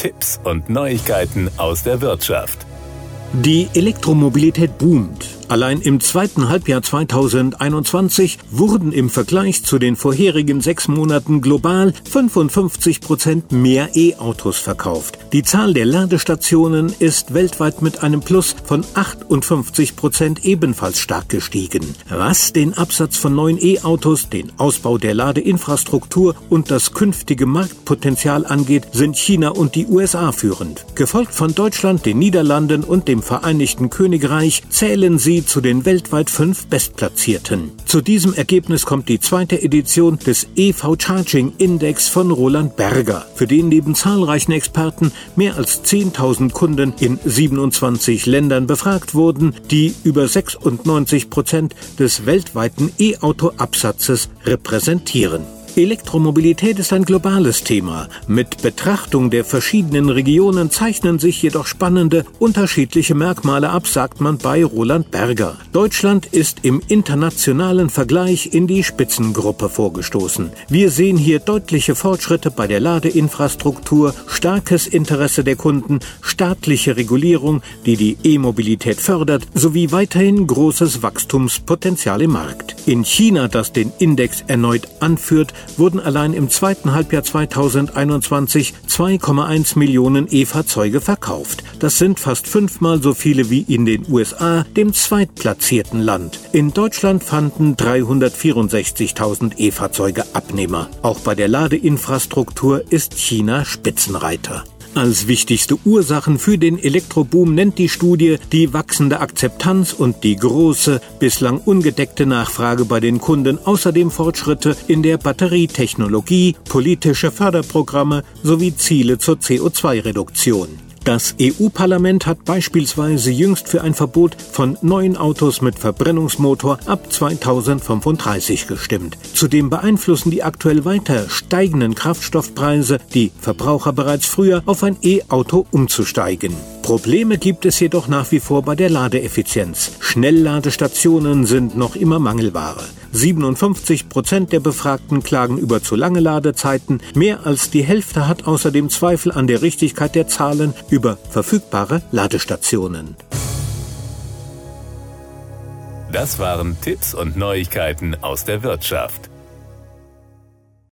Tipps und Neuigkeiten aus der Wirtschaft. Die Elektromobilität boomt. Allein im zweiten Halbjahr 2021 wurden im Vergleich zu den vorherigen sechs Monaten global 55 Prozent mehr E-Autos verkauft. Die Zahl der Ladestationen ist weltweit mit einem Plus von 58 Prozent ebenfalls stark gestiegen. Was den Absatz von neuen E-Autos, den Ausbau der Ladeinfrastruktur und das künftige Marktpotenzial angeht, sind China und die USA führend. Gefolgt von Deutschland, den Niederlanden und dem Vereinigten Königreich zählen sie zu den weltweit fünf Bestplatzierten. Zu diesem Ergebnis kommt die zweite Edition des EV Charging Index von Roland Berger, für den neben zahlreichen Experten mehr als 10.000 Kunden in 27 Ländern befragt wurden, die über 96 Prozent des weltweiten E-Auto-Absatzes repräsentieren. Elektromobilität ist ein globales Thema. Mit Betrachtung der verschiedenen Regionen zeichnen sich jedoch spannende, unterschiedliche Merkmale ab, sagt man bei Roland Berger. Deutschland ist im internationalen Vergleich in die Spitzengruppe vorgestoßen. Wir sehen hier deutliche Fortschritte bei der Ladeinfrastruktur, starkes Interesse der Kunden, staatliche Regulierung, die die E-Mobilität fördert, sowie weiterhin großes Wachstumspotenzial im Markt. In China, das den Index erneut anführt, wurden allein im zweiten Halbjahr 2021 2,1 Millionen E-Fahrzeuge verkauft. Das sind fast fünfmal so viele wie in den USA, dem zweitplatzierten Land. In Deutschland fanden 364.000 E-Fahrzeuge Abnehmer. Auch bei der Ladeinfrastruktur ist China Spitzenreiter. Als wichtigste Ursachen für den Elektroboom nennt die Studie die wachsende Akzeptanz und die große, bislang ungedeckte Nachfrage bei den Kunden, außerdem Fortschritte in der Batterietechnologie, politische Förderprogramme sowie Ziele zur CO2-Reduktion. Das EU-Parlament hat beispielsweise jüngst für ein Verbot von neuen Autos mit Verbrennungsmotor ab 2035 gestimmt. Zudem beeinflussen die aktuell weiter steigenden Kraftstoffpreise die Verbraucher bereits früher auf ein E-Auto umzusteigen. Probleme gibt es jedoch nach wie vor bei der Ladeeffizienz. Schnellladestationen sind noch immer Mangelware. 57 Prozent der Befragten klagen über zu lange Ladezeiten. Mehr als die Hälfte hat außerdem Zweifel an der Richtigkeit der Zahlen über verfügbare Ladestationen. Das waren Tipps und Neuigkeiten aus der Wirtschaft.